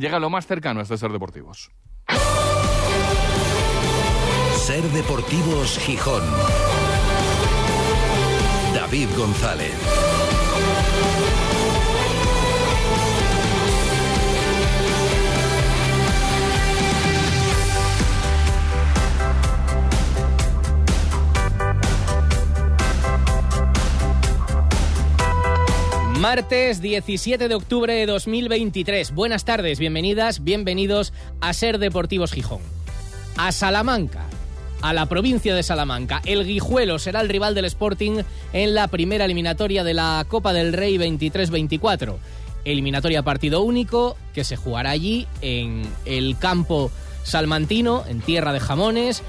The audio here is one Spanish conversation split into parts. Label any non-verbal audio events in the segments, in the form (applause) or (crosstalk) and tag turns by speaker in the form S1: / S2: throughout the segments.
S1: llega lo más cercano a este Ser Deportivos.
S2: Ser Deportivos Gijón. David González.
S3: Martes 17 de octubre de 2023. Buenas tardes, bienvenidas, bienvenidos a Ser Deportivos Gijón. A Salamanca, a la provincia de Salamanca. El Guijuelo será el rival del Sporting en la primera eliminatoria de la Copa del Rey 23-24. Eliminatoria partido único que se jugará allí en el campo salmantino, en tierra de jamones.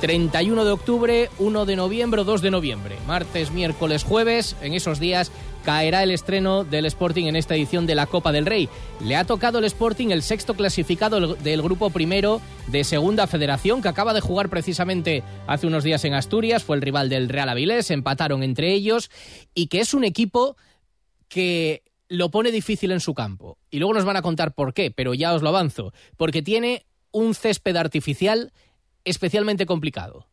S3: 31 de octubre, 1 de noviembre, 2 de noviembre. Martes, miércoles, jueves. En esos días caerá el estreno del Sporting en esta edición de la Copa del Rey. Le ha tocado el Sporting el sexto clasificado del grupo primero de Segunda Federación, que acaba de jugar precisamente hace unos días en Asturias. Fue el rival del Real Avilés, empataron entre ellos. Y que es un equipo que lo pone difícil en su campo. Y luego nos van a contar por qué, pero ya os lo avanzo. Porque tiene un césped artificial especialmente complicado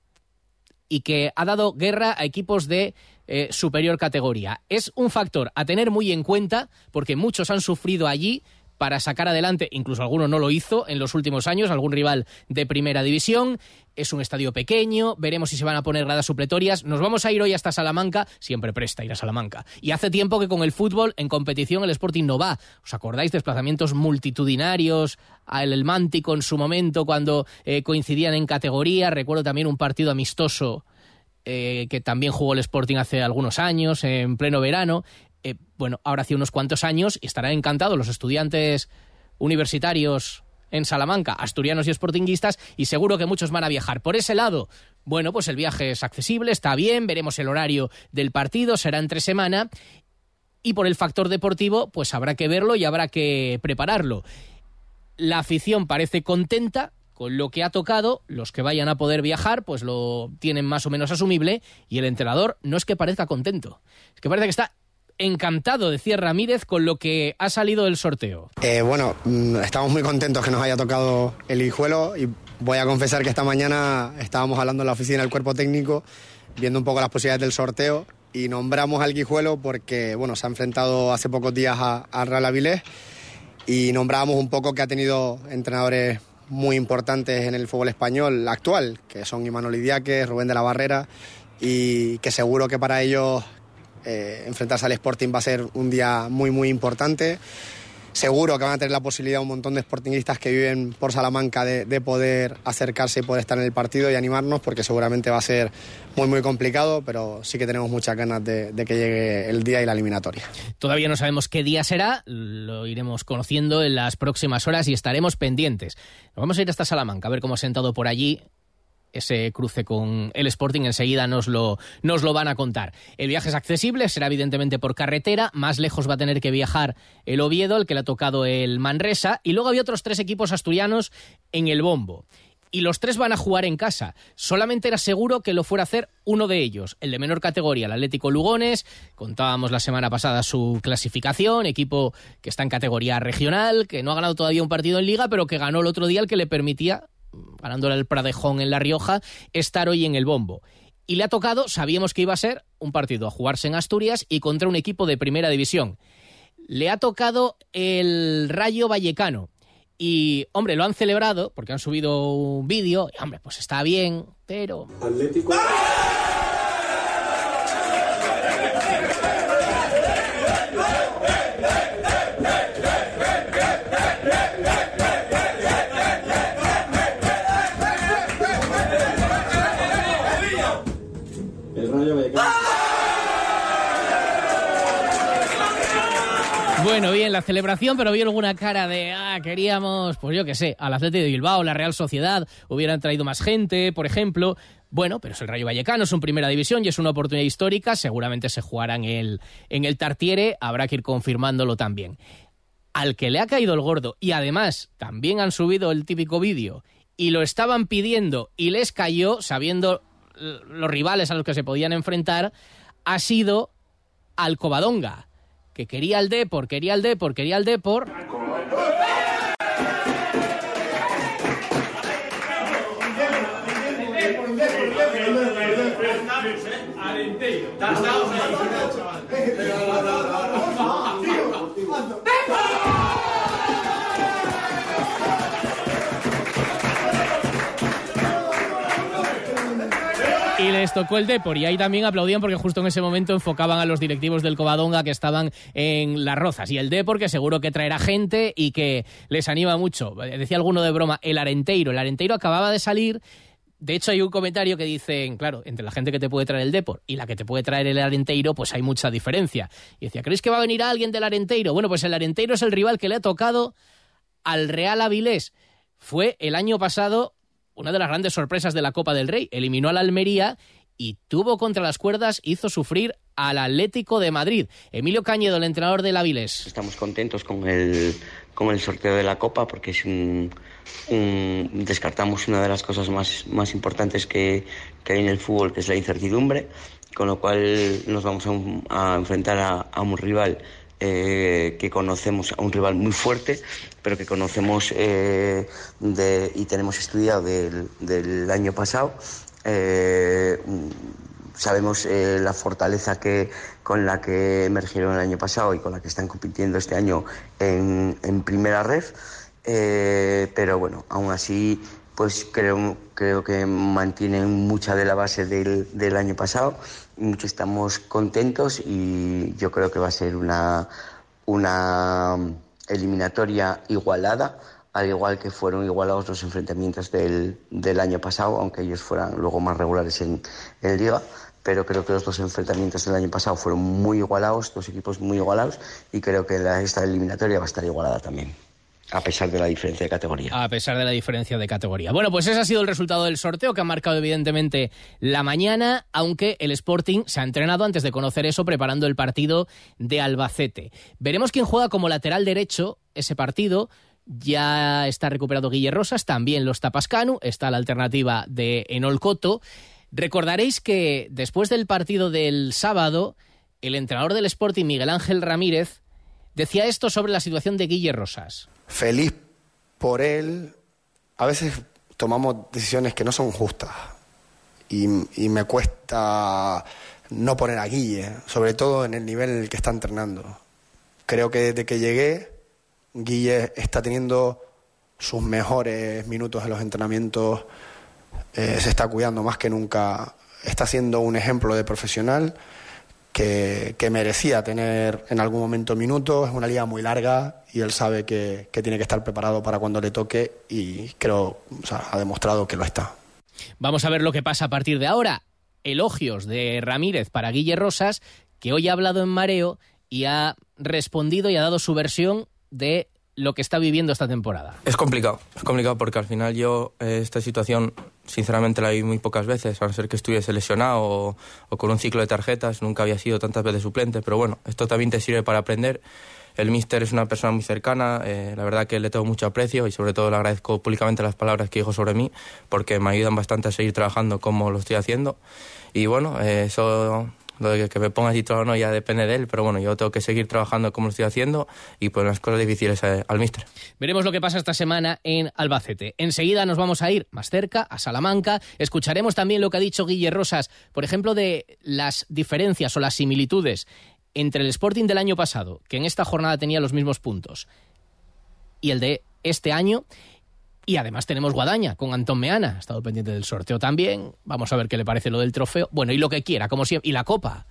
S3: y que ha dado guerra a equipos de eh, superior categoría. Es un factor a tener muy en cuenta porque muchos han sufrido allí para sacar adelante, incluso alguno no lo hizo en los últimos años, algún rival de primera división. Es un estadio pequeño, veremos si se van a poner gradas supletorias. Nos vamos a ir hoy hasta Salamanca, siempre presta ir a Salamanca. Y hace tiempo que con el fútbol en competición el Sporting no va. ¿Os acordáis? Desplazamientos multitudinarios al El Mántico en su momento cuando eh, coincidían en categoría. Recuerdo también un partido amistoso eh, que también jugó el Sporting hace algunos años, en pleno verano. Eh, bueno, ahora hace unos cuantos años y estarán encantados los estudiantes universitarios en Salamanca, asturianos y sportinguistas, y seguro que muchos van a viajar. Por ese lado, bueno, pues el viaje es accesible, está bien, veremos el horario del partido, será entre semana, y por el factor deportivo, pues habrá que verlo y habrá que prepararlo. La afición parece contenta, con lo que ha tocado, los que vayan a poder viajar, pues lo tienen más o menos asumible, y el entrenador no es que parezca contento, es que parece que está encantado, decía Ramírez, con lo que ha salido del sorteo.
S4: Eh, bueno, mm, estamos muy contentos que nos haya tocado el hijuelo y voy a confesar que esta mañana estábamos hablando en la oficina del cuerpo técnico, viendo un poco las posibilidades del sorteo y nombramos al Guijuelo porque bueno, se ha enfrentado hace pocos días a, a Real Avilés y nombrábamos un poco que ha tenido entrenadores muy importantes en el fútbol español actual, que son Imanol Idiáquez, Rubén de la Barrera, y que seguro que para ellos eh, enfrentarse al Sporting va a ser un día muy, muy importante. Seguro que van a tener la posibilidad un montón de sportingistas que viven por Salamanca de, poder acercarse y poder estar en el partido y animarnos, porque seguramente va a ser muy, muy complicado, pero sí que tenemos muchas ganas de, que llegue el día y la eliminatoria.
S3: Todavía no sabemos qué día será, lo iremos conociendo en las próximas horas y estaremos pendientes. Vamos a ir hasta Salamanca a ver cómo sentado por allí ese cruce con el Sporting enseguida nos lo, nos lo van a contar. El viaje es accesible, será evidentemente por carretera, más lejos va a tener que viajar el Oviedo, el que le ha tocado el Manresa, y luego había otros tres equipos asturianos en el bombo. Y los tres van a jugar en casa. Solamente era seguro que lo fuera a hacer uno de ellos, el de menor categoría, el Atlético Lugones. Contábamos la semana pasada su clasificación, equipo que está en categoría regional, que no ha ganado todavía un partido en liga, pero que ganó el otro día el que le permitía ganándole el Pradejón en La Rioja, estar hoy en el bombo. Y le ha tocado, sabíamos que iba a ser un partido a jugarse en Asturias y contra un equipo de primera división. Le ha tocado el Rayo Vallecano. Y, hombre, lo han celebrado porque han subido un vídeo. Y, hombre, pues está bien, pero. Atlético. Bueno, la celebración, pero vi alguna cara de, ah, queríamos, pues yo qué sé, al Atlético de Bilbao, la Real Sociedad, hubieran traído más gente, por ejemplo. Bueno, pero es el Rayo Vallecano, es un primera división y es una oportunidad histórica, seguramente se jugará en el, en el Tartiere, habrá que ir confirmándolo también. Al que le ha caído el gordo y además también han subido el típico vídeo y lo estaban pidiendo y les cayó, sabiendo los rivales a los que se podían enfrentar, ha sido al Covadonga que quería el Depor, quería el Depor, quería el Depor. Les tocó el Depor y ahí también aplaudían porque justo en ese momento enfocaban a los directivos del Covadonga que estaban en las rozas. Y el Depor que seguro que traerá gente y que les anima mucho. Decía alguno de broma, el Arenteiro. El Arenteiro acababa de salir de hecho, hay un comentario que dicen, claro, entre la gente que te puede traer el Depor y la que te puede traer el Arenteiro, pues hay mucha diferencia. Y decía, ¿crees que va a venir alguien del Arenteiro? Bueno, pues el Arenteiro es el rival que le ha tocado al Real Avilés. Fue el año pasado una de las grandes sorpresas de la Copa del Rey. Eliminó al Almería y tuvo contra las cuerdas, hizo sufrir al Atlético de Madrid. Emilio Cañedo, el entrenador del Avilés.
S5: Estamos contentos con el, con el sorteo de la Copa porque es un descartamos una de las cosas más, más importantes que, que, hay en el fútbol, que es la incertidumbre, con lo cual nos vamos a, enfrentar a, a, un rival eh, que conocemos, a un rival muy fuerte, pero que conocemos eh, y tenemos estudiado del, del año pasado. Eh, sabemos eh, la fortaleza que, con la que emergieron el año pasado y con la que están compitiendo este año en, en primera red. Pero bueno, aún así, pues creo, creo que mantienen mucha de la base del, del año pasado. Mucho estamos contentos y yo creo que va a ser una, una eliminatoria igualada, al igual que fueron igualados los enfrentamientos del, del año pasado, aunque ellos fueran luego más regulares en, en Liga pero creo que los dos enfrentamientos del año pasado fueron muy igualados, dos equipos muy igualados, y creo que la, esta eliminatoria va a estar igualada también. A pesar de la diferencia de categoría.
S3: A pesar de la diferencia de categoría. Bueno, pues ese ha sido el resultado del sorteo que ha marcado evidentemente la mañana, aunque el Sporting se ha entrenado antes de conocer eso preparando el partido de Albacete. Veremos quién juega como lateral derecho ese partido. Ya está recuperado Guille Rosas, también los Tapascanu, está la alternativa de Enol Coto. Recordaréis que después del partido del sábado, el entrenador del Sporting, Miguel Ángel Ramírez, decía esto sobre la situación de Guille Rosas.
S4: Feliz por él. A veces tomamos decisiones que no son justas y, me cuesta no poner a Guille, sobre todo en el nivel en el que está entrenando. Creo que desde que llegué, Guille está teniendo sus mejores minutos en los entrenamientos eh, se está cuidando más que nunca, está siendo un ejemplo de profesional que, merecía tener en algún momento minutos, es una liga muy larga y él sabe que, que tiene que estar preparado para cuando le toque y creo, o sea, ha demostrado que lo está.
S3: Vamos a ver lo que pasa a partir de ahora. Elogios de Ramírez para Guille Rosas, que hoy ha hablado en mareo y ha respondido y ha dado su versión de lo que está viviendo esta temporada?
S6: Es complicado, es complicado porque al final yo eh, esta situación sinceramente la vi muy pocas veces, a no ser que estuviese lesionado o, con un ciclo de tarjetas, nunca había sido tantas veces suplente, pero bueno, esto también te sirve para aprender. El míster es una persona muy cercana, eh, la verdad que le tengo mucho aprecio y sobre todo le agradezco públicamente las palabras que dijo sobre mí porque me ayudan bastante a seguir trabajando como lo estoy haciendo. Y bueno, eh, eso lo de que me ponga titular o no ya depende de él, pero bueno, yo tengo que seguir trabajando como lo estoy haciendo y pues las cosas difíciles al míster.
S3: Veremos lo que pasa esta semana en Albacete. Enseguida nos vamos a ir más cerca, a Salamanca. Escucharemos también lo que ha dicho Guille Rosas, por ejemplo, de las diferencias o las similitudes entre el Sporting del año pasado, que en esta jornada tenía los mismos puntos, y el de este año. Y además tenemos Guadaña con Antón Meana, ha estado pendiente del sorteo también. Vamos a ver qué le parece lo del trofeo. Bueno, y lo que quiera, como siempre. Y la copa.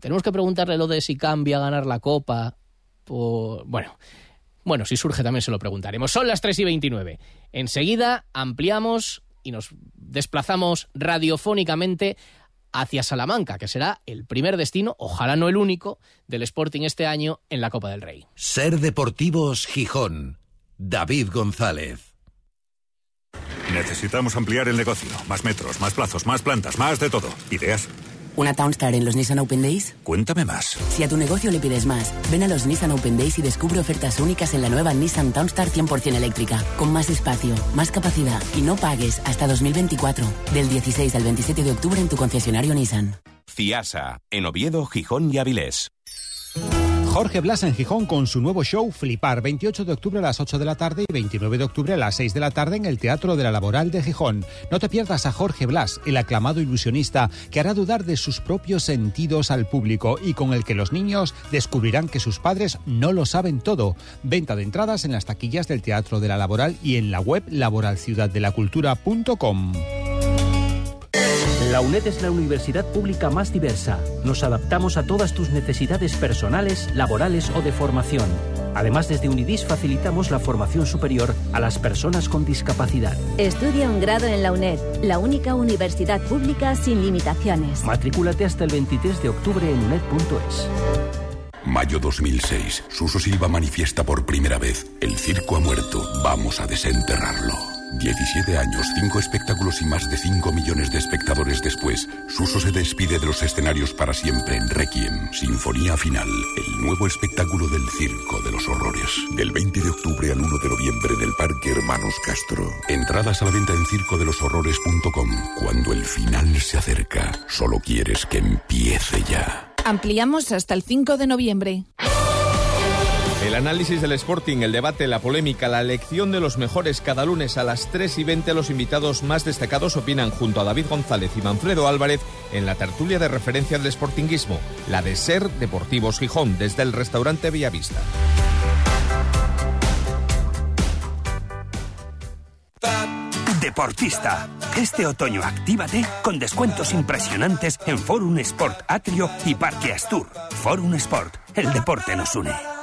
S3: Tenemos que preguntarle lo de si cambia ganar la copa. Bueno, bueno, si surge también se lo preguntaremos. Son las 3 y 29. Enseguida ampliamos y nos desplazamos radiofónicamente hacia Salamanca, que será el primer destino, ojalá no el único, del Sporting este año en la Copa del Rey.
S2: Ser Deportivos Gijón. David González.
S7: Necesitamos ampliar el negocio. Más metros, más plazos, más plantas, más de todo. ¿Ideas?
S8: ¿Una Townstar en los Nissan Open Days?
S7: Cuéntame más.
S8: Si a tu negocio le pides más, ven a los Nissan Open Days y descubre ofertas únicas en la nueva Nissan Townstar 100% eléctrica, con más espacio, más capacidad y no pagues hasta 2024. Del 16 al 27 de octubre en tu concesionario Nissan.
S9: CIASA, en Oviedo, Gijón y Avilés. Jorge Blas en Gijón con su nuevo show Flipar, 28 de octubre a las 8 de la tarde y 29 de octubre a las 6 de la tarde en el Teatro de la Laboral de Gijón. No te pierdas a Jorge Blas, el aclamado ilusionista que hará dudar de sus propios sentidos al público y con el que los niños descubrirán que sus padres no lo saben todo. Venta de entradas en las taquillas del Teatro de la Laboral y en la web laboralciudaddelacultura.com.
S10: La UNED es la universidad pública más diversa. Nos adaptamos a todas tus necesidades personales, laborales o de formación. Además, desde Unidis facilitamos la formación superior a las personas con discapacidad.
S11: Estudia un grado en la UNED, la única universidad pública sin limitaciones.
S10: Matrículate hasta el 23 de octubre en uned.es.
S12: Mayo 2006. Suso Silva manifiesta por primera vez, el circo ha muerto, vamos a desenterrarlo. 17 años, 5 espectáculos y más de 5 millones de espectadores después, Suso se despide de los escenarios para siempre en Requiem, Sinfonía Final, el nuevo espectáculo del Circo de los Horrores. Del 20 de octubre al 1 de noviembre en el Parque Hermanos Castro. Entradas a la venta en circodeloshorrores.com. Cuando el final se acerca, solo quieres que empiece ya.
S13: Ampliamos hasta el 5 de noviembre.
S14: El análisis del Sporting, el debate, la polémica, la elección de los mejores cada lunes a las 3 y 20 los invitados más destacados opinan junto a David González y Manfredo Álvarez en la tertulia de referencia del Sportinguismo, la de Ser Deportivos Gijón, desde el restaurante Villavista.
S15: Deportista. Este otoño actívate con descuentos impresionantes en Forum Sport Atrio y Parque Astur. Forum Sport, el deporte nos une.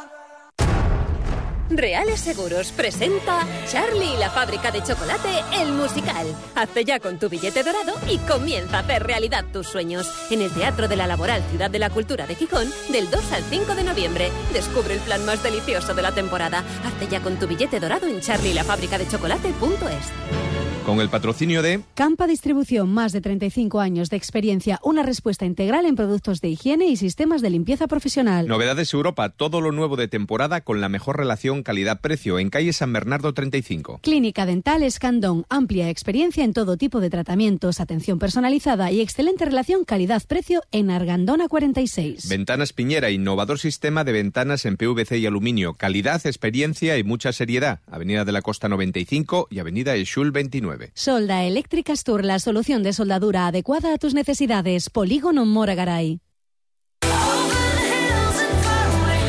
S16: Reales Seguros presenta Charlie y la fábrica de chocolate, el musical. Hazte ya con tu billete dorado y comienza a hacer realidad tus sueños. En el Teatro de la Laboral Ciudad de la Cultura de Gijón, del 2 al 5 de noviembre. Descubre el plan más delicioso de la temporada. Hazte ya con tu billete dorado en charlielafabricadechocolate.es.
S14: Con el patrocinio de
S17: Campa Distribución, más de 35 años de experiencia, una respuesta integral en productos de higiene y sistemas de limpieza profesional.
S14: Novedades Europa, todo lo nuevo de temporada con la mejor relación calidad-precio en calle San Bernardo 35.
S17: Clínica Dental Escandón, amplia experiencia en todo tipo de tratamientos, atención personalizada y excelente relación calidad-precio en Argandona 46.
S14: Ventanas Piñera, innovador sistema de ventanas en PVC y aluminio, calidad, experiencia y mucha seriedad. Avenida de la Costa 95 y Avenida Eshul 29.
S17: Solda Eléctrica Astur, la solución de soldadura adecuada a tus necesidades. Polígono Moragaray.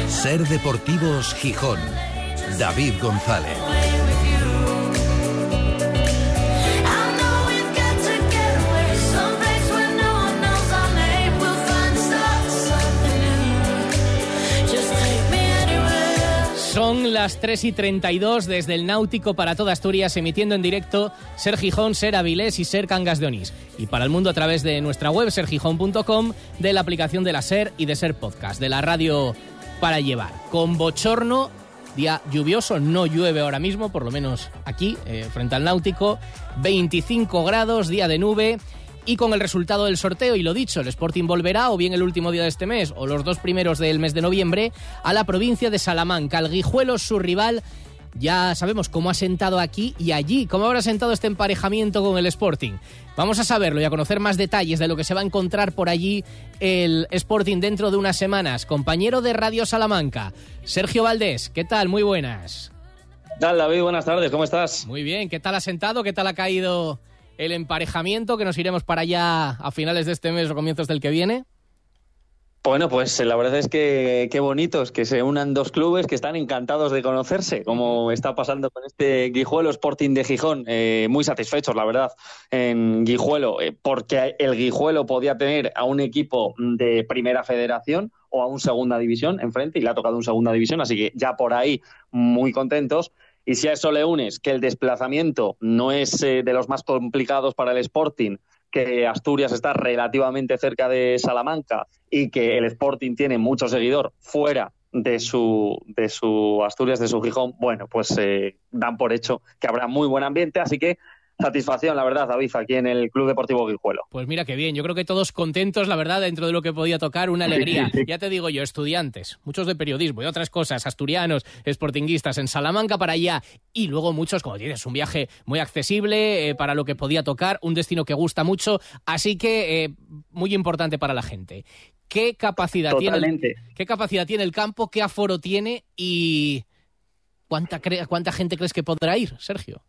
S2: Ser Deportivos Gijón. David González.
S3: Son las 3 y 32 desde el Náutico para toda Asturias, emitiendo en directo Ser Gijón, Ser Avilés y Ser Cangas de Onís. Y para el mundo a través de nuestra web, sergijón.com, de la aplicación de la Ser y de Ser Podcast, de la radio para llevar. Con bochorno, día lluvioso, no llueve ahora mismo, por lo menos aquí, eh, frente al Náutico. 25 grados, día de nube y con el resultado del sorteo, y lo dicho, el Sporting volverá o bien el último día de este mes o los dos primeros del mes de noviembre a la provincia de Salamanca. El Guijuelo, su rival, ya sabemos cómo ha sentado aquí y allí, cómo habrá sentado este emparejamiento con el Sporting. Vamos a saberlo y a conocer más detalles de lo que se va a encontrar por allí el Sporting dentro de unas semanas. Compañero de Radio Salamanca, Sergio Valdés, ¿qué tal? Muy buenas.
S18: ¿Qué tal, David? Buenas tardes, ¿cómo estás?
S3: Muy bien, ¿qué tal ha sentado? ¿Qué tal ha caído el emparejamiento, que nos iremos para allá a finales de este mes o comienzos del que viene?
S18: Bueno, pues la verdad es que qué bonitos que se unan dos clubes que están encantados de conocerse, como está pasando con este Guijuelo Sporting de Gijón. Eh, muy satisfechos, la verdad, en Guijuelo, eh, porque el Guijuelo podía tener a un equipo de primera federación o a un segunda división enfrente y le ha tocado un segunda división, así que ya por ahí muy contentos. Y si a eso le unes que el desplazamiento no es eh, de los más complicados para el Sporting, que Asturias está relativamente cerca de Salamanca y que el Sporting tiene mucho seguidor fuera de su, de su Asturias, de su Gijón, bueno, pues eh, dan por hecho que habrá muy buen ambiente, así que satisfacción, la verdad, David, aquí en el Club Deportivo Guijuelo.
S3: Pues mira qué bien, yo creo que todos contentos, la verdad, dentro de lo que podía tocar, una alegría. Ya te digo yo, estudiantes, muchos de periodismo y otras cosas, asturianos, sportinguistas en Salamanca para allá y luego muchos, como tienes, un viaje muy accesible eh, para lo que podía tocar, un destino que gusta mucho, así que eh, muy importante para la gente. ¿Qué capacidad, tiene el, ¿Qué capacidad tiene el campo? ¿Qué aforo tiene? ¿Y cuánta, cuánta gente crees que podrá ir, Sergio?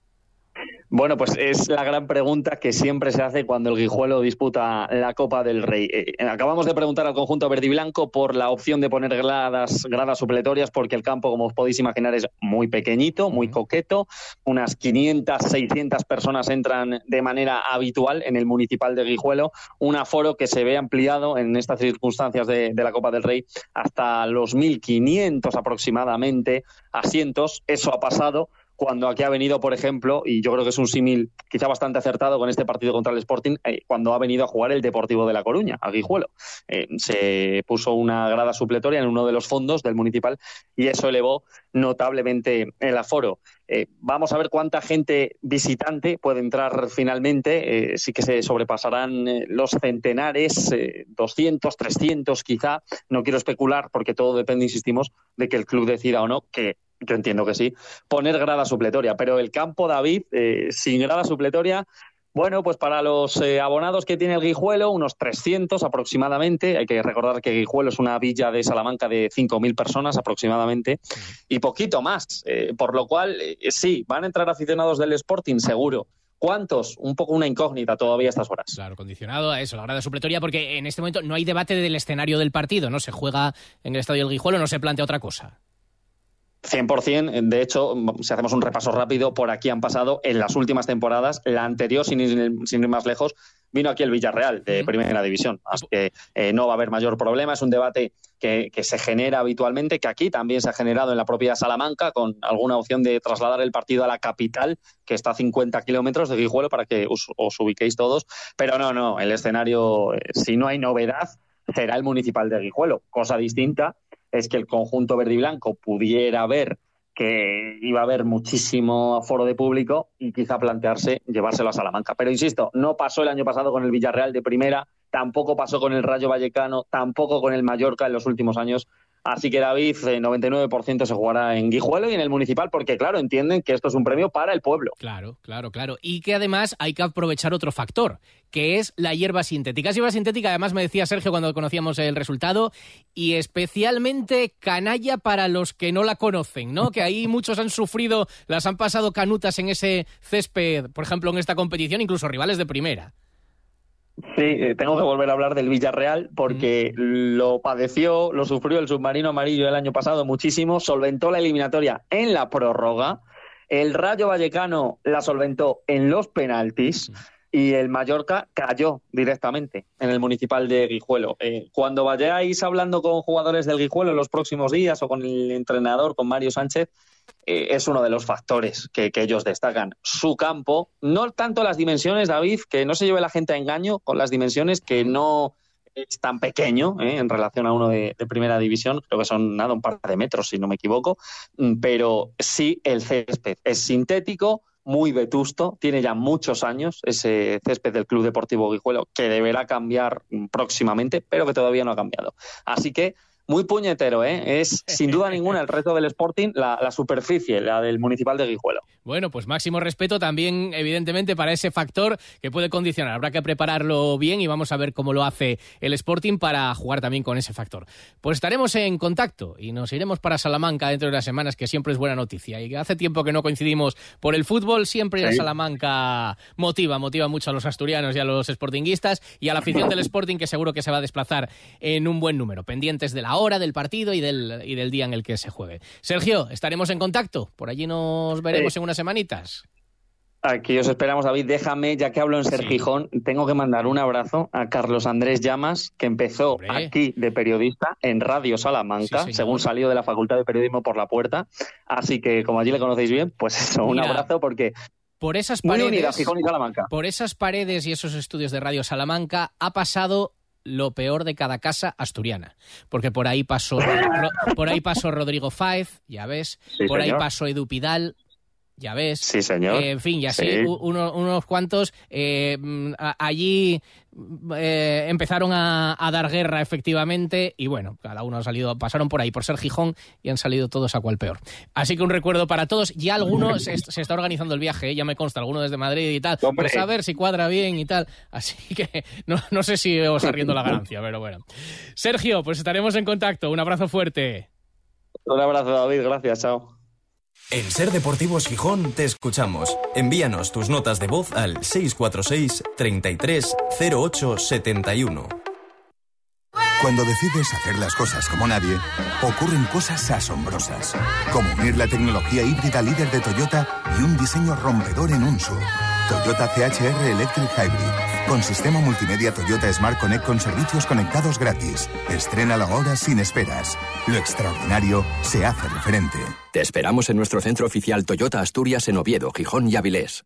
S18: Bueno, pues es la gran pregunta que siempre se hace cuando el Guijuelo disputa la Copa del Rey. Eh, acabamos de preguntar al conjunto verde y blanco por la opción de poner gradas, gradas supletorias, porque el campo, como os podéis imaginar, es muy pequeñito, muy coqueto. Unas 500, 600 personas entran de manera habitual en el municipal de Guijuelo. Un aforo que se ve ampliado en estas circunstancias de, de la Copa del Rey hasta los 1.500 aproximadamente asientos. Eso ha pasado cuando aquí ha venido, por ejemplo, y yo creo que es un símil quizá bastante acertado con este partido contra el Sporting, eh, cuando ha venido a jugar el Deportivo de La Coruña, a Guijuelo. Eh, se puso una grada supletoria en uno de los fondos del municipal y eso elevó notablemente el aforo. Eh, vamos a ver cuánta gente visitante puede entrar finalmente. sí que se sobrepasarán los centenares, 200, 300 quizá. No quiero especular porque todo depende, insistimos, de que el club decida o no que yo entiendo que sí, poner grada supletoria. Pero el campo, David, eh, sin grada supletoria, bueno, pues para los eh, abonados que tiene el Guijuelo, unos 300 aproximadamente. Hay que recordar que Guijuelo es una villa de Salamanca de 5.000 personas aproximadamente y poquito más. Eh, por lo cual, sí, van a entrar aficionados del Sporting, seguro. ¿Cuántos? Un poco una incógnita todavía a estas horas.
S3: Claro, condicionado a eso, la grada supletoria, porque en este momento no hay debate del escenario del partido, ¿no? Se juega en el estadio del Guijuelo, no se plantea otra cosa.
S18: 100%. De hecho, si hacemos un repaso rápido, por aquí han pasado en las últimas temporadas, la anterior, sin ir, más lejos, vino aquí el Villarreal de Primera División. Así que eh, no va a haber mayor problema. Es un debate que, se genera habitualmente, que aquí también se ha generado en la propia Salamanca, con alguna opción de trasladar el partido a la capital, que está a 50 kilómetros de Guijuelo, para que os, os ubiquéis todos. Pero no, no, el escenario, eh, si no hay novedad, será el municipal de Guijuelo, cosa distinta es que el conjunto verde y blanco pudiera ver que iba a haber muchísimo aforo de público y quizá plantearse llevárselo a Salamanca. Pero insisto, no pasó el año pasado con el Villarreal de primera, tampoco pasó con el Rayo Vallecano, tampoco con el Mallorca en los últimos años. Así que David, 99% se jugará en Guijuelo y en el municipal, porque claro, entienden que esto es un premio para el pueblo.
S3: Claro, claro, claro. Y que además hay que aprovechar otro factor, que es la hierba sintética. Es hierba sintética, además me decía Sergio cuando conocíamos el resultado, y especialmente canalla para los que no la conocen, ¿no? Que ahí muchos han sufrido, las han pasado canutas en ese césped, por ejemplo, en esta competición, incluso rivales de primera.
S18: Sí, eh, tengo que volver a hablar del Villarreal porque lo padeció, lo sufrió el submarino amarillo el año pasado muchísimo, solventó la eliminatoria en la prórroga, el Rayo Vallecano la solventó en los penaltis y el Mallorca cayó directamente en el municipal de Guijuelo. Eh, cuando vayáis hablando con jugadores del Guijuelo en los próximos días o con el entrenador, con Mario Sánchez, eh, es uno de los factores que, ellos destacan. Su campo, no tanto las dimensiones, David, que no se lleve la gente a engaño con las dimensiones, que no es tan pequeño eh, en relación a uno de, primera división, creo que son nada, un par de metros, si no me equivoco, mm, pero sí el césped es sintético, muy vetusto, tiene ya muchos años ese césped del Club Deportivo Guijuelo que deberá cambiar próximamente, pero que todavía no ha cambiado. Así que muy puñetero, ¿eh? Es sin duda ninguna el reto del Sporting la, superficie, la del Municipal de Guijuelo.
S3: Bueno, pues máximo respeto también, evidentemente, para ese factor que puede condicionar. Habrá que prepararlo bien y vamos a ver cómo lo hace el Sporting para jugar también con ese factor. Pues estaremos en contacto y nos iremos para Salamanca dentro de unas semanas, que siempre es buena noticia. Y hace tiempo que no coincidimos por el fútbol, siempre a Salamanca motiva, motiva mucho a los asturianos y a los sportinguistas y a la afición del Sporting, que seguro que se va a desplazar en un buen número, pendientes de la hora del partido y del, y del día en el que se juegue. Sergio, estaremos en contacto. Por allí nos veremos en unas semanitas.
S18: Aquí os esperamos, David. Déjame, ya que hablo en Ser Gijón, tengo que mandar un abrazo a Carlos Andrés Llamas, que empezó aquí de periodista en Radio Salamanca, según salió de la Facultad de Periodismo por la puerta. Así que, como allí le conocéis bien, pues eso, un abrazo porque
S3: por esas paredes, Gijón y Salamanca. Por esas paredes y esos estudios de Radio Salamanca ha pasado lo peor de cada casa asturiana. Porque por ahí pasó, por ahí pasó Rodrigo Fáez, ya ves, por ahí pasó Edu Pidal, ya ves.
S18: Sí, señor.
S3: Eh, en fin, y así
S18: Sí.
S3: u- uno- unos cuantos eh, mm, allí eh, empezaron a, a dar guerra efectivamente y bueno, cada uno ha salido, pasaron por ahí por ser Gijón y han salido todos a cual peor. Así que un recuerdo para todos. Ya algunos se, est- se está organizando el viaje, ¿eh? ya me consta, alguno desde Madrid y tal. Pues a ver si cuadra bien y tal. Así que no, no sé si os arriendo la ganancia, pero bueno. Sergio, pues estaremos en contacto. Un abrazo fuerte.
S18: Un abrazo, David. Gracias. Chao.
S19: En Ser Deportivos Gijón te escuchamos. Envíanos tus notas de voz al 646 33 08 71.
S20: Cuando decides hacer las cosas como nadie, ocurren cosas asombrosas, como unir la tecnología híbrida líder de Toyota y un diseño rompedor en un SUV. Toyota CHR Electric Hybrid, con sistema multimedia Toyota Smart Connect con servicios conectados gratis. Estrénalo ahora sin esperas. Lo extraordinario se hace referente.
S21: Te esperamos en nuestro centro oficial Toyota Asturias en Oviedo, Gijón y Avilés.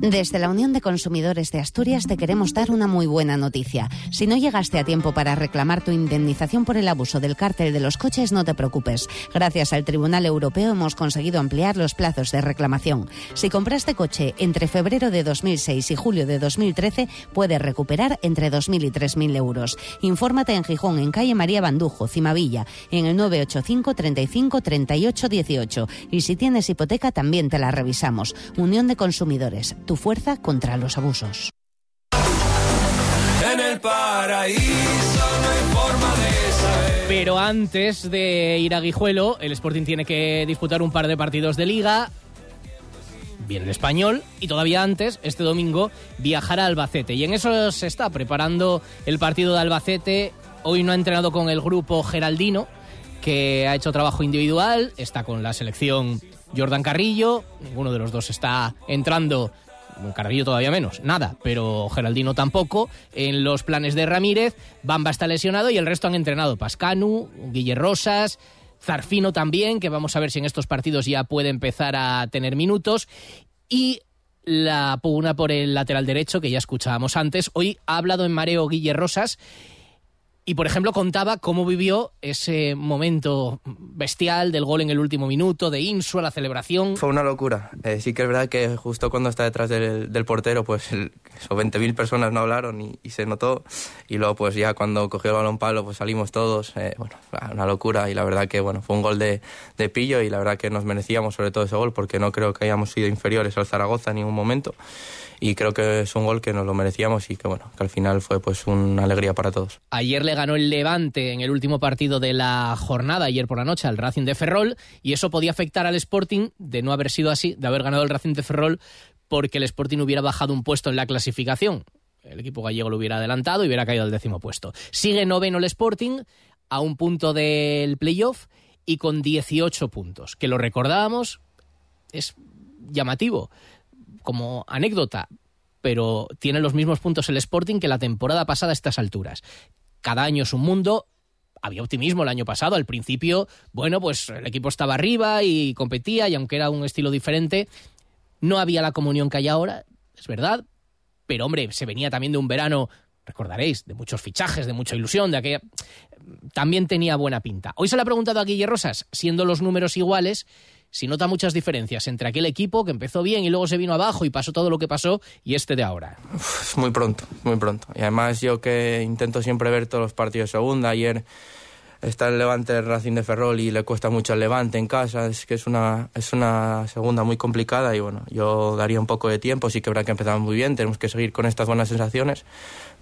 S22: Desde la Unión de Consumidores de Asturias te queremos dar una muy buena noticia. Si no llegaste a tiempo para reclamar tu indemnización por el abuso del cártel de los coches, no te preocupes. Gracias al Tribunal Europeo hemos conseguido ampliar los plazos de reclamación. Si compraste coche entre febrero de 2006 y julio de 2013, puedes recuperar entre 2.000 y 3.000 euros. Infórmate en Gijón, en calle María Bandujo, Cimavilla, en el 985 35 38 18. Y si tienes hipoteca, también te la revisamos. Unión de Consumidores, tu fuerza contra los abusos.
S23: En el paraíso no hay forma de saber.
S3: Pero antes de ir a Guijuelo, el Sporting tiene que disputar un par de partidos de liga. Viene el español y todavía antes, este domingo, viajará a Albacete. Y en eso se está preparando el partido de Albacete. Hoy no ha entrenado con el grupo Geraldino, que ha hecho trabajo individual. Está con la selección Jordan Carrillo. Ninguno de los dos está entrando Carrillo todavía menos, nada, pero Geraldino tampoco. En los planes de Ramírez, Bamba está lesionado y el resto han entrenado. Pascanu, Guille Rosas, Zarfino también, que vamos a ver si en estos partidos ya puede empezar a tener minutos. Y la pugna por el lateral derecho, que ya escuchábamos antes. Hoy ha hablado en mareo Guille Rosas. Y, por ejemplo, contaba cómo vivió ese momento bestial del gol en el último minuto, de Insua, la celebración.
S6: Fue una locura. Eh, sí que es verdad que justo cuando está detrás del, del portero, pues el, eso, 20.000 personas no hablaron y, y, se notó. Y luego, pues ya cuando cogió el balón palo, pues salimos todos. Eh, bueno, una locura. Y la verdad que, bueno, fue un gol de, de pillo y la verdad que nos merecíamos sobre todo ese gol porque no creo que hayamos sido inferiores al Zaragoza en ningún momento. Y creo que es un gol que nos lo merecíamos y que, bueno, que al final fue pues una alegría para todos.
S3: Ayer le ganó el Levante en el último partido de la jornada, ayer por la noche, al Racing de Ferrol, y eso podía afectar al Sporting de no haber sido así, de haber ganado el Racing de Ferrol, porque el Sporting hubiera bajado un puesto en la clasificación. El equipo gallego lo hubiera adelantado y hubiera caído al décimo puesto. Sigue noveno el Sporting, a un punto del playoff y con 18 puntos, que lo recordábamos, es llamativo como anécdota, pero tiene los mismos puntos el Sporting que la temporada pasada a estas alturas cada año es un mundo. Había optimismo el año pasado. Al principio, bueno, pues el equipo estaba arriba y competía, y aunque era un estilo diferente, no había la comunión que hay ahora, es verdad. Pero hombre, se venía también de un verano recordaréis, de muchos fichajes, de mucha ilusión, de aquella... También tenía buena pinta. Hoy se le ha preguntado a Guille Rosas, siendo los números iguales, si nota muchas diferencias entre aquel equipo que empezó bien y luego se vino abajo y pasó todo lo que pasó y este de ahora.
S6: Es muy pronto, muy pronto. Y además yo que intento siempre ver todos los partidos de segunda, ayer está el Levante el Racing de Ferrol y le cuesta mucho el Levante en casa, es que es una, es una segunda muy complicada y bueno, yo daría un poco de tiempo, sí que habrá que empezar muy bien, tenemos que seguir con estas buenas sensaciones,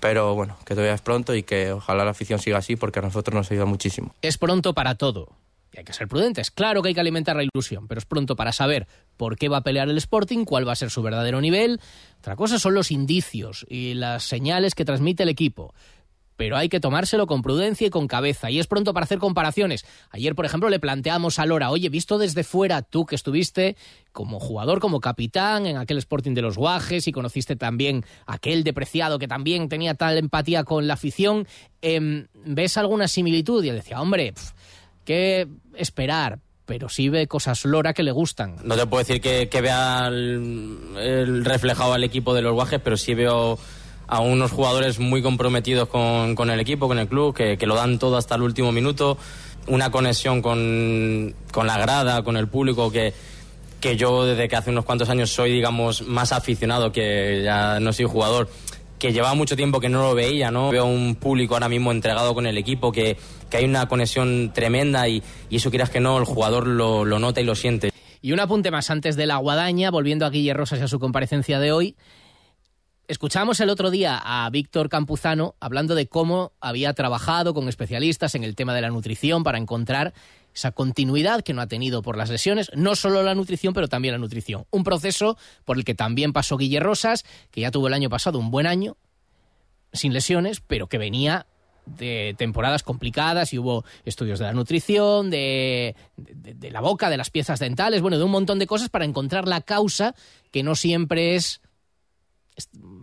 S6: pero bueno, que todavía es pronto y que ojalá la afición siga así porque a nosotros nos ayuda muchísimo.
S3: Es pronto para todo. Y hay que ser prudentes. Claro que hay que alimentar la ilusión, pero es pronto para saber por qué va a pelear el Sporting, cuál va a ser su verdadero nivel. Otra cosa son los indicios y las señales que transmite el equipo pero hay que tomárselo con prudencia y con cabeza. Y es pronto para hacer comparaciones. Ayer, por ejemplo, le planteamos a Lora, oye, visto desde fuera, tú que estuviste como jugador, como capitán en aquel Sporting de los Guajes y conociste también aquel depreciado que también tenía tal empatía con la afición, em, ¿ves alguna similitud? Y él decía, hombre, ¿qué esperar? pero sí ve cosas Lora que le gustan.
S24: No te puedo decir que, vea el, reflejado al equipo de los guajes, pero sí veo a unos jugadores muy comprometidos con, el equipo, con el club, que, que, lo dan todo hasta el último minuto, una conexión con, con la grada, con el público, que, que yo desde que hace unos cuantos años soy, digamos, más aficionado que ya no soy jugador, que llevaba mucho tiempo que no lo veía, ¿no? Veo un público ahora mismo entregado con el equipo, que, que hay una conexión tremenda y, y, eso quieras que no, el jugador lo, lo nota y lo siente.
S3: Y un apunte más antes de la guadaña, volviendo a Guille Rosas y a su comparecencia de hoy. Escuchamos el otro día a Víctor Campuzano hablando de cómo había trabajado con especialistas en el tema de la nutrición para encontrar esa continuidad que no ha tenido por las lesiones, no solo la nutrición, pero también la nutrición. Un proceso por el que también pasó Guille Rosas, que ya tuvo el año pasado un buen año, sin lesiones, pero que venía de temporadas complicadas y hubo estudios de la nutrición, de, de, de, la boca, de las piezas dentales, bueno, de un montón de cosas para encontrar la causa que no siempre es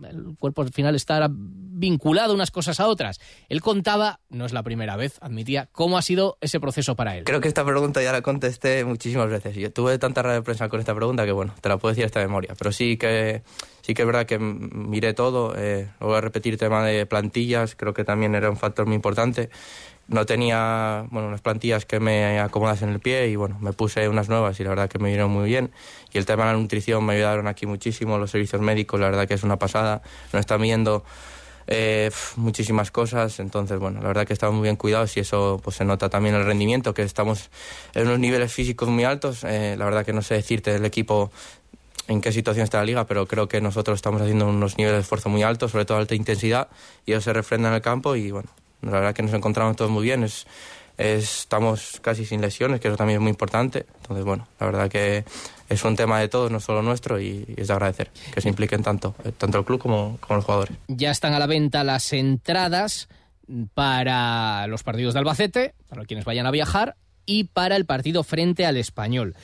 S3: el cuerpo al final estará vinculado unas cosas a otras. Él contaba, no es la primera vez, admitía, cómo ha sido ese proceso para él.
S6: Creo que esta pregunta ya la contesté muchísimas veces. Yo tuve tanta radio de prensa con esta pregunta que, bueno, te la puedo decir esta memoria. Pero sí que, sí que es verdad que miré todo. Eh, voy a repetir tema de plantillas, creo que también era un factor muy importante no tenía bueno, unas plantillas que me acomodasen el pie y bueno, me puse unas nuevas y la verdad que me vinieron muy bien. Y el tema de la nutrición me ayudaron aquí muchísimo, los servicios médicos, la verdad que es una pasada. Nos están viendo eh, muchísimas cosas, entonces bueno, la verdad que estamos muy bien cuidados y eso pues se nota también el rendimiento, que estamos en unos niveles físicos muy altos. Eh, la verdad que no sé decirte del equipo en qué situación está la liga, pero creo que nosotros estamos haciendo unos niveles de esfuerzo muy altos, sobre todo alta intensidad, y eso se refrenda en el campo y bueno, la verdad que nos encontramos todos muy bien. Es, estamos casi sin lesiones, que eso también es muy importante. Entonces, bueno, la verdad que es un tema de todos, no solo nuestro, y, es de agradecer que se impliquen tanto, eh, tanto el club como, como los jugadores.
S3: Ya están a la venta las entradas para los partidos de Albacete, para quienes vayan a viajar, y para el partido frente al español.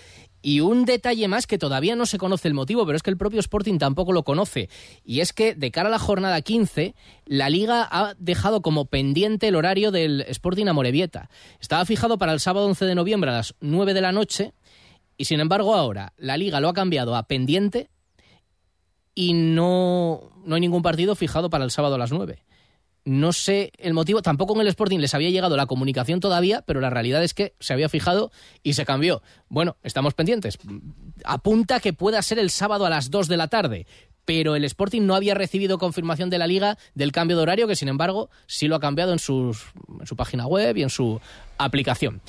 S3: Y un detalle más que todavía no se conoce el motivo, pero es que el propio Sporting tampoco lo conoce. Y es que de cara a la jornada 15, la liga ha dejado como pendiente el horario del Sporting a Morevieta. Estaba fijado para el sábado 11 de noviembre a las 9 de la noche y sin embargo ahora la liga lo ha cambiado a pendiente y no, no hay ningún partido fijado para el sábado a las 9. No sé el motivo, tampoco en el Sporting les había llegado la comunicación todavía, pero la realidad es que se había fijado y se cambió. Bueno, estamos pendientes. Apunta que pueda ser el sábado a las 2 de la tarde, pero el Sporting no había recibido confirmación de la liga del cambio de horario, que sin embargo sí lo ha cambiado en, en su página web y en su aplicación.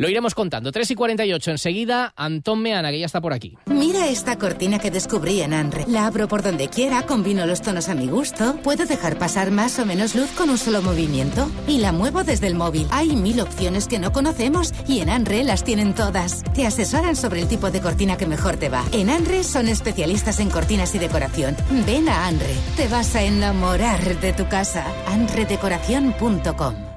S3: Lo iremos contando. 3 y 48. Enseguida, Antón Meana, que ya está por aquí.
S25: Mira esta cortina que descubrí en Anre. La abro por donde quiera, combino los tonos a mi gusto. Puedo dejar pasar más o menos luz con un solo movimiento. Y la muevo desde el móvil. Hay mil opciones que no conocemos y en Anre las tienen todas. Te asesoran sobre el tipo de cortina que mejor te va. En Anre son especialistas en cortinas y decoración. Ven a Anre. Te vas a enamorar de tu casa. anredecoración.com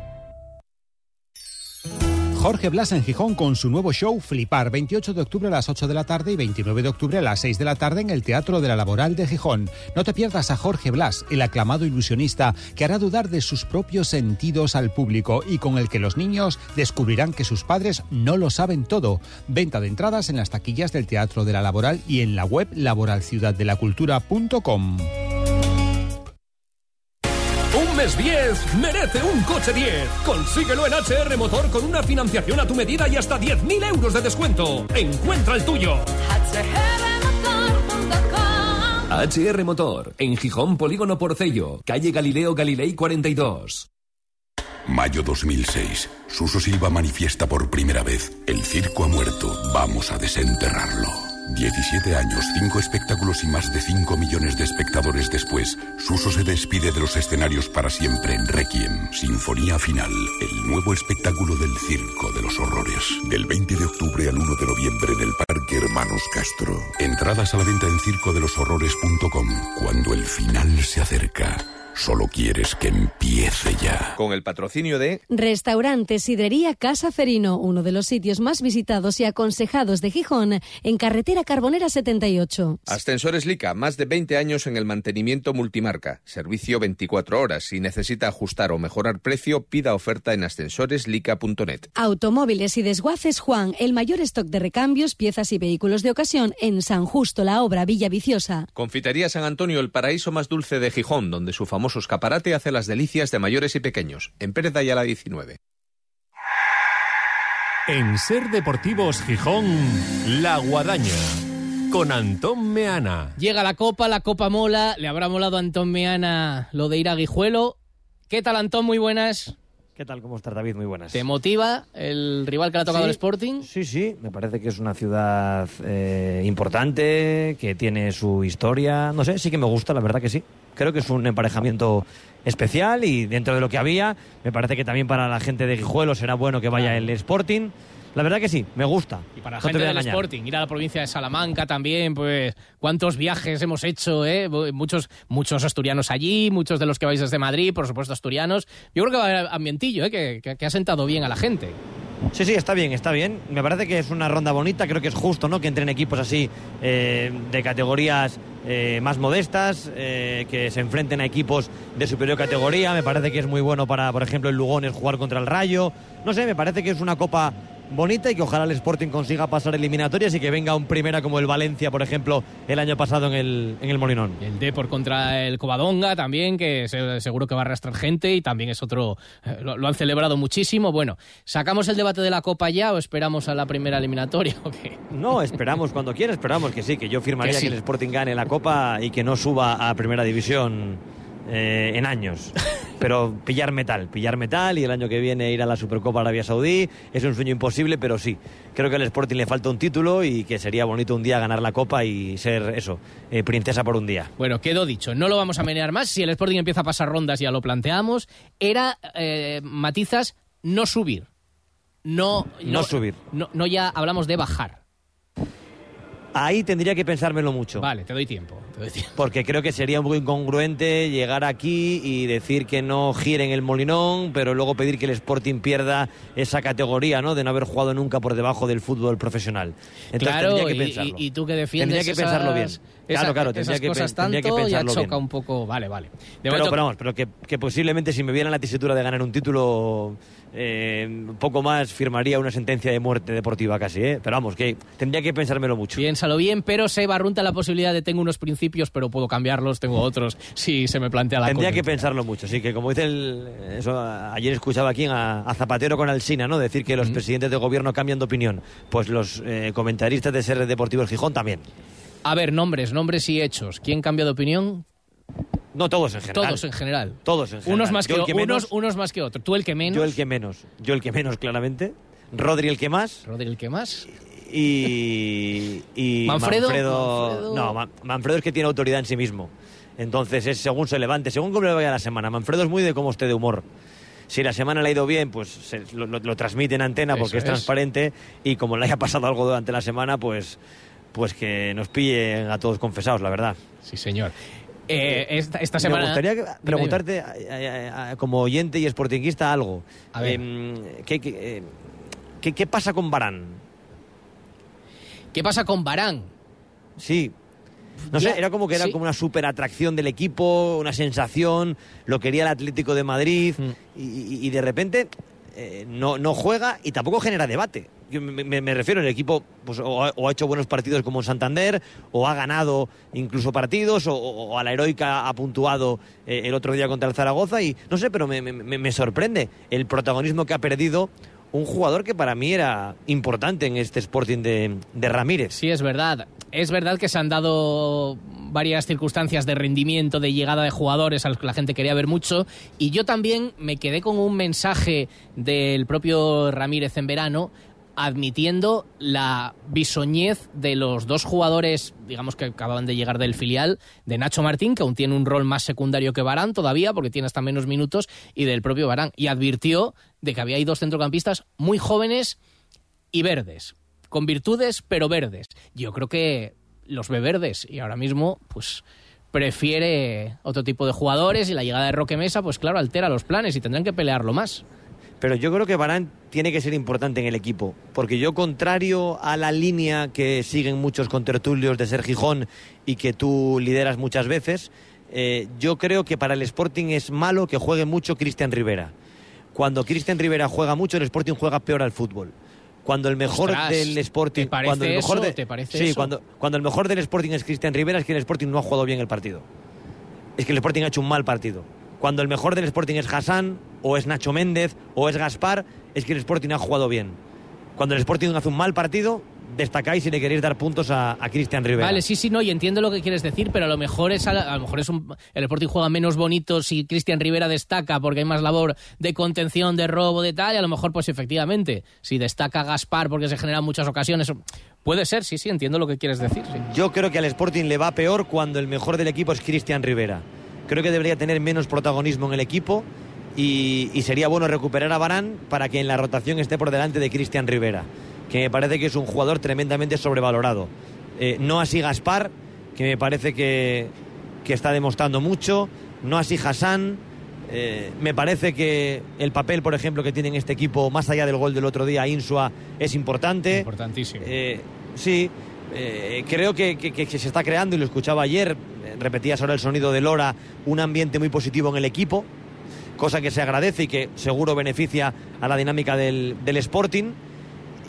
S9: Jorge Blas en Gijón con su nuevo show Flipar, 28 de octubre a las 8 de la tarde y 29 de octubre a las 6 de la tarde en el Teatro de la Laboral de Gijón. No te pierdas a Jorge Blas, el aclamado ilusionista que hará dudar de sus propios sentidos al público y con el que los niños descubrirán que sus padres no lo saben todo. Venta de entradas en las taquillas del Teatro de la Laboral y en la web laboralciudaddelacultura.com
S26: ¿Tienes 10? Merece un coche 10. Consíguelo en HR Motor con una financiación a tu medida y hasta 10.000 euros de descuento. Encuentra el tuyo.
S27: HR Motor, en Gijón Polígono Porcello, calle Galileo Galilei 42.
S12: Mayo 2006. Suso Silva manifiesta por primera vez, el circo ha muerto, vamos a desenterrarlo. 17 años, 5 espectáculos y más de 5 millones de espectadores después, Suso se despide de los escenarios para siempre en Requiem, Sinfonía Final, el nuevo espectáculo del Circo de los Horrores. Del 20 de octubre al 1 de noviembre en el Parque Hermanos Castro. Entradas a la venta en circodeloshorrores.com. Cuando el final se acerca, solo quieres que empiece ya.
S14: Con el patrocinio de
S22: Restaurante Sidrería Casa Ferino, uno de los sitios más visitados y aconsejados de Gijón, en carretera Carbonera 78.
S14: Ascensores Lica, más de 20 años en el mantenimiento multimarca. Servicio 24 horas. Si necesita ajustar o mejorar precio, pida oferta en ascensoreslica.net.
S22: Automóviles y desguaces Juan, el mayor stock de recambios, piezas y vehículos de ocasión en San Justo, la obra Villa Viciosa.
S14: Confitería San Antonio, el paraíso más dulce de Gijón, donde su famoso escaparate hace las delicias de mayores y pequeños. En Pérez de Ayala 19.
S28: En Ser Deportivos Gijón, La Guadaña, con Antón Meana.
S3: Llega la Copa, la Copa mola. Le habrá molado a Antón Meana lo de ir a Guijuelo. ¿Qué tal, Antón? Muy buenas.
S29: ¿Qué tal? ¿Cómo estás, David? Muy buenas.
S3: ¿Te motiva el rival que le ha tocado
S29: Sí,
S3: el Sporting?
S29: Sí, sí, me parece que es una ciudad eh, importante, que tiene su historia. No sé, sí que me gusta, la verdad que sí. Creo que es un emparejamiento especial y dentro de lo que había, me parece que también para la gente de Guijuelo será bueno que vaya el Sporting. La verdad que sí, me gusta.
S3: Y para la gente del. Sporting, ir a la provincia de Salamanca también, pues cuántos viajes hemos hecho, ¿eh? Muchos, muchos asturianos allí, muchos de los que vais desde Madrid, por supuesto asturianos. Yo creo que va a haber ambientillo, ¿eh? Que, que- que ha sentado bien a la gente.
S29: Sí, sí, está bien, está bien. Me parece que es una ronda bonita, creo que es justo, ¿no? Que entren equipos así eh, de categorías eh, más modestas, eh, que se enfrenten a equipos de superior categoría. Me parece que es muy bueno para, por ejemplo, el Lugones jugar contra el Rayo. No sé, me parece que es una copa bonita y que ojalá el Sporting consiga pasar eliminatorias y que venga un primera como el Valencia, por ejemplo, el año pasado en el, en el Molinón.
S3: El Depor contra el Covadonga también, que se- seguro que va a arrastrar gente y también es otro. eh, Lo, lo han celebrado muchísimo. Bueno, ¿sacamos el debate de la Copa ya o esperamos a la primera eliminatoria? (laughs) ¿o qué?
S29: No, esperamos cuando quiera, esperamos que sí, que yo firmaría
S3: Que
S29: que, el Sporting gane la Copa y que no suba a Primera División eh, en años. Pero pillar metal, pillar metal y el año que viene ir a la Supercopa Arabia Saudí es un sueño imposible, pero sí. Creo que al Sporting le falta un título y que sería bonito un día ganar la Copa y ser eso, eh, princesa por un día.
S3: Bueno, quedó dicho, no lo vamos a menear más. Si el Sporting empieza a pasar rondas, ya lo planteamos. Era, eh, matizas, no subir. No,
S29: No subir.
S3: No, no ya hablamos de bajar.
S29: Ahí tendría que pensármelo mucho.
S3: Vale, te doy tiempo. te doy tiempo.
S29: Porque creo que sería un poco incongruente llegar aquí y decir que no giren el Molinón, pero luego pedir que el Sporting pierda esa categoría, ¿no? De no haber jugado nunca por debajo del fútbol profesional. Entonces
S3: claro,
S29: tendría que pensarlo.
S3: y, y tú que defiendes
S29: Tendría que
S3: esas-
S29: pensarlo bien. Claro, claro, tendría
S3: esas
S29: que,
S3: cosas
S29: pen- tendría que
S3: tanto ya
S29: pensarlo
S3: choca
S29: bien.
S3: un poco. Vale, vale. De
S29: Pero, vamos, pero que, que posiblemente si me viera la tesitura de ganar un título, eh, poco más firmaría una sentencia de muerte deportiva casi, ¿eh? Pero vamos, que tendría que pensármelo mucho.
S3: Piénsalo bien, pero se barrunta la posibilidad de tengo unos principios, pero puedo cambiarlos, tengo otros, si se me plantea la
S29: Tendría que pensarlo mucho, sí, que como dice el, eso, ayer escuchaba aquí a, a Zapatero con Alsina, ¿no? Decir que los presidentes de gobierno cambian de opinión. Pues los eh, comentaristas de SR Deportivo El Gijón también.
S3: A ver, nombres, nombres y hechos. ¿Quién cambia de opinión?
S29: No todos en general.
S3: Todos en general.
S29: Todos en general.
S3: Unos más que,
S29: que
S3: unos,
S29: menos-
S3: unos más que otros. Tú el que menos.
S29: Yo el que menos. Yo el que menos, claramente. Rodri el que más.
S3: Rodri el que más.
S29: Y. y (laughs)
S3: Manfredo,
S29: Manfredo,
S3: Manfredo.
S29: No, Ma- Manfredo es que tiene autoridad en sí mismo. Entonces es según se levante, según cómo le vaya la semana. Manfredo es muy de cómo esté de humor. Si la semana le ha ido bien, pues se- lo, lo- lo transmite en antena porque
S3: Eso
S29: es
S3: es.
S29: transparente. Y como le haya pasado algo durante la semana, pues, pues que nos pillen a todos confesados, la verdad.
S3: Sí, señor. Eh, esta, esta
S29: Me
S3: semana.
S29: gustaría
S3: Dime, dime.
S29: preguntarte, a- a- a- como oyente y sportinguista, algo.
S3: A ver.
S29: Em, ¿qué, qué, eh, qué- qué pasa con Barán?
S3: ¿Qué pasa con Barán?
S29: Sí. No
S3: Ya,
S29: sé, era como que era
S3: sí.
S29: como una super atracción del equipo, una sensación, lo quería el Atlético de Madrid
S3: Mm.
S29: y, y- y de repente eh, no, no juega y tampoco genera debate. Me, refiero, el equipo pues, o, ha, hecho buenos partidos como en Santander, o ha ganado incluso partidos, o, o a la heroica ha puntuado eh, el otro día contra el Zaragoza, y no sé, pero me, me- sorprende el protagonismo que ha perdido un jugador que para mí era importante en este Sporting de Ramírez.
S3: Sí, es verdad. Es verdad que se han dado varias circunstancias de rendimiento, de llegada de jugadores a los que la gente quería ver mucho. Y yo también me quedé con un mensaje del propio Ramírez en verano admitiendo la bisoñez de los dos jugadores, digamos que acababan de llegar del filial, de Nacho Martín, que aún tiene un rol más secundario que Barán todavía, porque tiene hasta menos minutos, y del propio Barán. Y advirtió de que había ahí dos centrocampistas muy jóvenes y verdes, con virtudes pero verdes. Yo creo que los ve verdes y ahora mismo pues prefiere otro tipo de jugadores y la llegada de Roque Mesa pues claro altera los planes y tendrán que pelearlo más.
S29: Pero yo creo que Barán tiene que ser importante en el equipo, porque yo, contrario a la línea que siguen muchos contertulios de Ser Gijón y que tú lideras muchas veces, eh, yo creo que para el Sporting es malo que juegue mucho Cristian Rivera. Cuando Cristian Rivera juega mucho, el Sporting juega peor al fútbol. Cuando el mejor
S3: Ostras,
S29: del Sporting,
S3: ¿te parece
S29: cuando el mejor
S3: eso?
S29: de-
S3: ¿Te parece
S29: sí,
S3: eso?
S29: cuando cuando el mejor del Sporting es Cristian Rivera es que el Sporting no ha jugado bien el partido. Es que el Sporting ha hecho un mal partido. Cuando el mejor del Sporting es Hassan, o es Nacho Méndez, o es Gaspar, es que el Sporting ha jugado bien. Cuando el Sporting hace un mal partido, destacáis y le queréis dar puntos a, a Cristian Rivera.
S3: Vale, sí, sí, no, y entiendo lo que quieres decir, pero a lo mejor es a, a lo mejor es un, el Sporting juega menos bonito si Cristian Rivera destaca porque hay más labor de contención, de robo, de tal, y a lo mejor pues efectivamente, si destaca Gaspar porque se generan muchas ocasiones, puede ser, sí, sí, entiendo lo que quieres decir. sí.
S29: Yo creo que al Sporting le va peor cuando el mejor del equipo es Cristian Rivera. Creo que debería tener menos protagonismo en el equipo y, y sería bueno recuperar a Barán para que en la rotación esté por delante de Cristian Rivera, que me parece que es un jugador tremendamente sobrevalorado. Eh, no así Gaspar, que me parece que, que está demostrando mucho, no así Hassan. Eh, me parece que el papel, por ejemplo, que tiene en este equipo, más allá del gol del otro día, Insua, es importante.
S3: Importantísimo.
S29: Eh, sí, eh, creo que, que- se está creando, y lo escuchaba ayer, eh, repetías ahora el sonido de Lora, un ambiente muy positivo en el equipo, cosa que se agradece y que seguro beneficia a la dinámica del, del Sporting.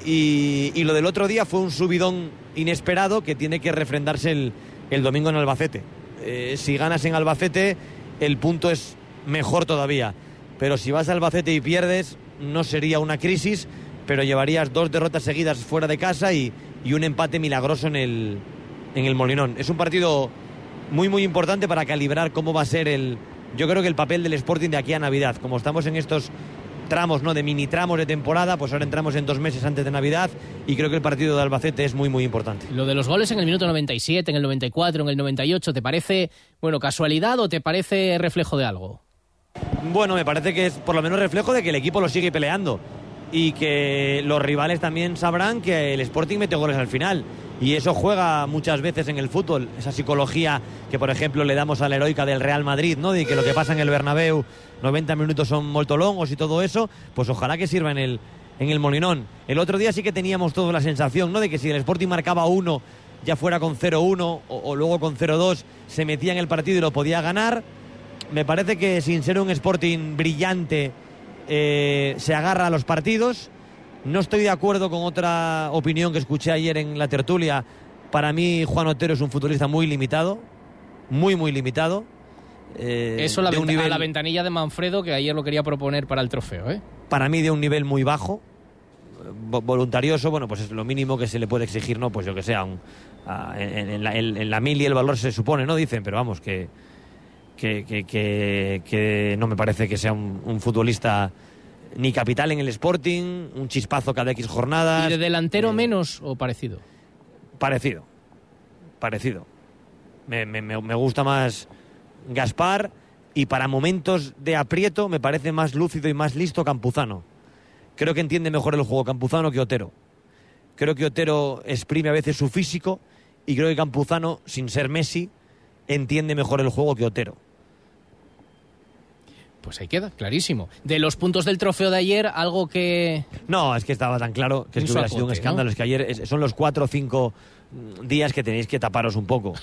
S29: Y, lo del otro día fue un subidón inesperado que tiene que refrendarse el, el domingo en Albacete. Eh, si ganas en Albacete, el punto es mejor todavía. Pero si vas a Albacete y pierdes, no sería una crisis, pero llevarías dos derrotas seguidas fuera de casa y, y un empate milagroso en el, en el Molinón. Es un partido muy, muy importante para calibrar cómo va a ser el. Yo creo que el papel del Sporting de aquí a Navidad. Como estamos en estos tramos, ¿no? De mini tramos de temporada, pues ahora entramos en dos meses antes de Navidad y creo que el partido de Albacete es muy, muy importante.
S3: Lo de los goles en el minuto 97, en el 94, en el 98, ¿te parece, bueno, casualidad o te parece reflejo de algo?
S29: Bueno, me parece que es por lo menos reflejo de que el equipo lo sigue peleando y que los rivales también sabrán que el Sporting mete goles al final. Y eso juega muchas veces en el fútbol, esa psicología que, por ejemplo, le damos a la heroica del Real Madrid, ¿no? De que lo que pasa en el Bernabéu, 90 minutos son molto longos y todo eso, pues ojalá que sirva en el, en el Molinón. El otro día sí que teníamos toda la sensación, ¿no? De que si el Sporting marcaba uno, ya fuera con 0-1 o, o luego con 0-2, se metía en el partido y lo podía ganar. Me parece que sin ser un Sporting brillante, eh, se agarra a los partidos. No estoy de acuerdo con otra opinión que escuché ayer en la tertulia. Para mí, Juan Otero es un futbolista muy limitado, muy, muy limitado. Eh,
S3: Eso la
S29: de un
S3: venta-
S29: nivel,
S3: a la ventanilla de Manfredo, que ayer lo quería proponer para el trofeo, ¿eh?
S29: para mí, de un nivel muy bajo, vo- voluntarioso. Bueno, pues es lo mínimo que se le puede exigir, ¿no? Pues yo que sé, a un- a- en, en la, en- en la mil y el valor se supone, ¿no? Dicen, pero vamos, que, que, que- que- que no me parece que sea un, un futbolista ni capital en el Sporting, un chispazo cada X jornadas.
S3: ¿Y de delantero menos o parecido?
S29: Parecido. Parecido. Me- me gusta más Gaspar y para momentos de aprieto me parece más lúcido y más listo Campuzano. Creo que entiende mejor el juego Campuzano que Otero. Creo que Otero exprime a veces su físico y creo que Campuzano, sin ser Messi, entiende mejor el juego que Otero.
S3: Pues ahí queda, clarísimo. De los puntos del trofeo de ayer, algo que...
S29: No, es que estaba tan claro que, es que hubiera sido un escándalo.
S3: ¿no?
S29: Es que ayer es- son los cuatro o cinco días que tenéis que taparos un poco.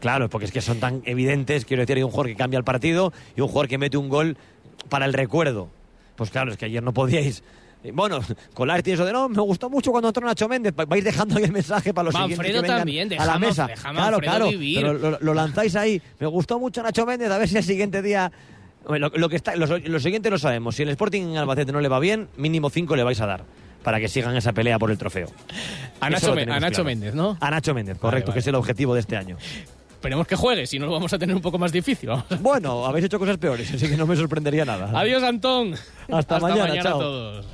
S29: Claro, porque es que son tan evidentes. Quiero decir, hay un jugador que cambia el partido y un jugador que mete un gol para el recuerdo. Pues claro, es que ayer no podíais Bueno, Colares tiene eso de no, me gustó mucho cuando entró Nacho Méndez. Va- Vais dejando ahí el mensaje para los
S3: Manfredo
S29: siguientes que vengan
S3: también,
S29: a la mesa. Claro,
S3: Manfredo
S29: claro.
S3: vivir.
S29: Pero lo, lo lanzáis ahí. Me gustó mucho Nacho Méndez, a ver si el siguiente día. Lo, lo que está, lo, lo siguiente lo sabemos. Si el Sporting en Albacete no le va bien, mínimo cinco le vais a dar para que sigan esa pelea por el trofeo.
S3: A Nacho, a Nacho
S29: claro.
S3: Méndez, ¿no?
S29: A Nacho Méndez, correcto,
S3: vale.
S29: que es el objetivo de este año.
S3: Esperemos que juegue, si no lo vamos a tener un poco más difícil.
S29: Bueno, habéis hecho cosas peores, así que no me sorprendería nada.
S3: Adiós, Antón.
S29: Hasta mañana,
S3: a
S29: chao.
S3: todos.